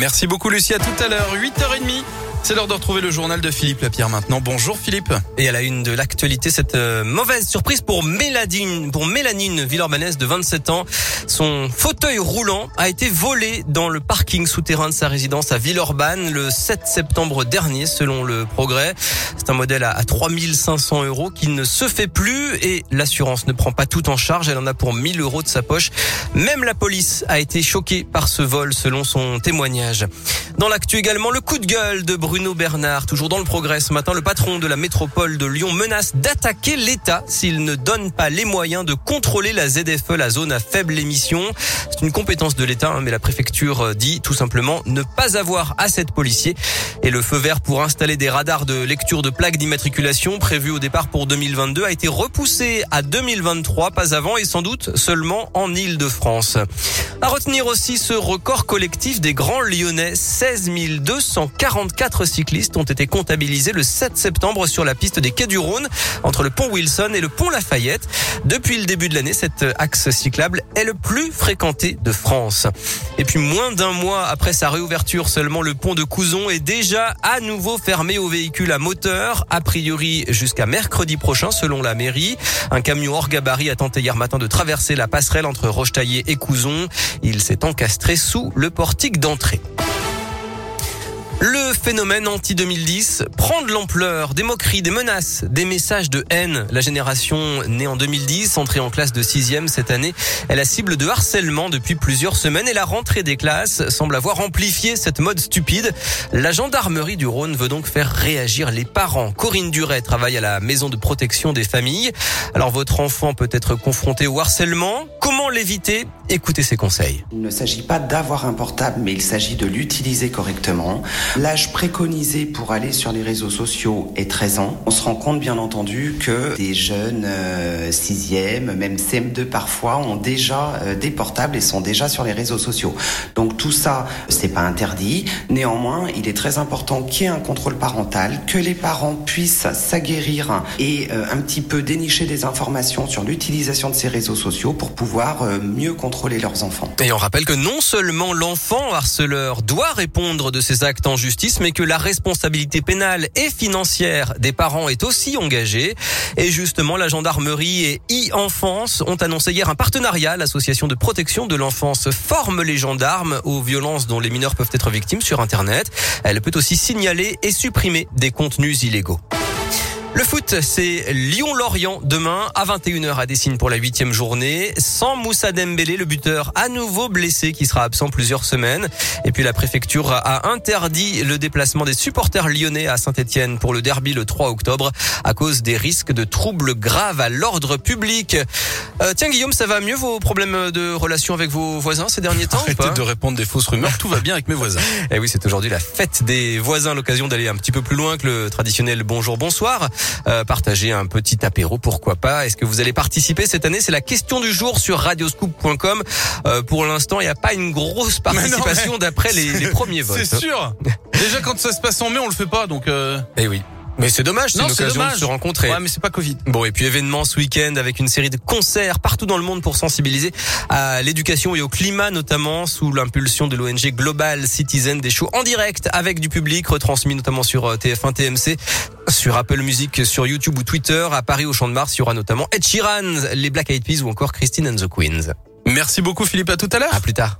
Merci beaucoup Lucie, à tout à l'heure, 8h30. C'est l'heure de retrouver le journal de Philippe Lapierre maintenant. Bonjour Philippe. Et à la une de l'actualité, cette euh, mauvaise surprise pour Méladine, pour Mélanine Villeurbanès de 27 ans. Son fauteuil roulant a été volé dans le parking souterrain de sa résidence à Villeurbanne le 7 septembre dernier, selon le progrès. C'est un modèle à 3500 euros qui ne se fait plus et l'assurance ne prend pas tout en charge. Elle en a pour 1000 euros de sa poche. Même la police a été choquée par ce vol, selon son témoignage. Dans l'actu également, le coup de gueule de Bruno Bernard, toujours dans le progrès. Ce matin, le patron de la métropole de Lyon menace d'attaquer l'État s'il ne donne pas les moyens de contrôler la ZFE, la zone à faible émission. C'est une compétence de l'État, hein, mais la préfecture dit tout simplement ne pas avoir assez de policiers. Et le feu vert pour installer des radars de lecture de plaques d'immatriculation prévu au départ pour 2022 a été repoussé à 2023, pas avant et sans doute seulement en Île-de-France. À retenir aussi ce record collectif des grands lyonnais. 16 244 cyclistes ont été comptabilisés le 7 septembre sur la piste des Quais du Rhône entre le pont Wilson et le pont Lafayette. Depuis le début de l'année, cet axe cyclable est le plus fréquenté de France. Et puis moins d'un mois après sa réouverture, seulement le pont de Couzon est déjà à nouveau fermé aux véhicules à moteur, a priori jusqu'à mercredi prochain selon la mairie. Un camion hors gabarit a tenté hier matin de traverser la passerelle entre Rochetaillé et Couzon. Il s'est encastré sous le portique d'entrée. Le phénomène anti-2010 prend de l'ampleur, des moqueries, des menaces, des messages de haine. La génération née en 2010, entrée en classe de sixième cette année, est la cible de harcèlement depuis plusieurs semaines et la rentrée des classes semble avoir amplifié cette mode stupide. La gendarmerie du Rhône veut donc faire réagir les parents. Corinne Duret travaille à la maison de protection des familles. Alors votre enfant peut être confronté au harcèlement. Comment l'éviter? Écoutez ses conseils. Il ne s'agit pas d'avoir un portable, mais il s'agit de l'utiliser correctement. L'âge préconisé pour aller sur les réseaux sociaux est 13 ans. On se rend compte bien entendu que des jeunes 6e, euh, même CM2 parfois, ont déjà euh, des portables et sont déjà sur les réseaux sociaux. Donc tout ça, c'est pas interdit. Néanmoins, il est très important qu'il y ait un contrôle parental, que les parents puissent s'aguerrir et euh, un petit peu dénicher des informations sur l'utilisation de ces réseaux sociaux pour pouvoir mieux contrôler leurs enfants. Et on rappelle que non seulement l'enfant harceleur doit répondre de ses actes en justice, mais que la responsabilité pénale et financière des parents est aussi engagée. Et justement, la gendarmerie et e-enfance ont annoncé hier un partenariat. L'association de protection de l'enfance forme les gendarmes aux violences dont les mineurs peuvent être victimes sur Internet. Elle peut aussi signaler et supprimer des contenus illégaux. Le foot, c'est Lyon-Lorient demain à 21h à Dessine pour la huitième journée. Sans Moussa Dembélé, le buteur à nouveau blessé qui sera absent plusieurs semaines. Et puis la préfecture a interdit le déplacement des supporters lyonnais à Saint-Etienne pour le derby le 3 octobre à cause des risques de troubles graves à l'ordre public. Euh, tiens Guillaume, ça va mieux vos problèmes de relation avec vos voisins ces derniers temps Arrêtez de répondre des fausses rumeurs, tout va bien avec mes voisins. Et eh oui, c'est aujourd'hui la fête des voisins, l'occasion d'aller un petit peu plus loin que le traditionnel bonjour bonsoir. Euh, partager un petit apéro, pourquoi pas. Est-ce que vous allez participer cette année? C'est la question du jour sur radioscoop.com. Euh, pour l'instant, il n'y a pas une grosse participation d'après les, les, premiers votes. C'est sûr. Déjà quand ça se passe en mai, on le fait pas, donc. Euh... Eh oui. Mais c'est dommage, c'est une occasion de se rencontrer. Ouais, mais c'est pas Covid. Bon, et puis événement ce week-end avec une série de concerts partout dans le monde pour sensibiliser à l'éducation et au climat, notamment sous l'impulsion de l'ONG Global Citizen, des shows en direct avec du public, retransmis notamment sur euh, TF1, TMC, sur Apple Music, sur YouTube ou Twitter. À Paris, au Champ de Mars, il y aura notamment Ed Sheeran, les Black Eyed Peas ou encore Christine and the Queens. Merci beaucoup Philippe, à tout à l'heure. À plus tard.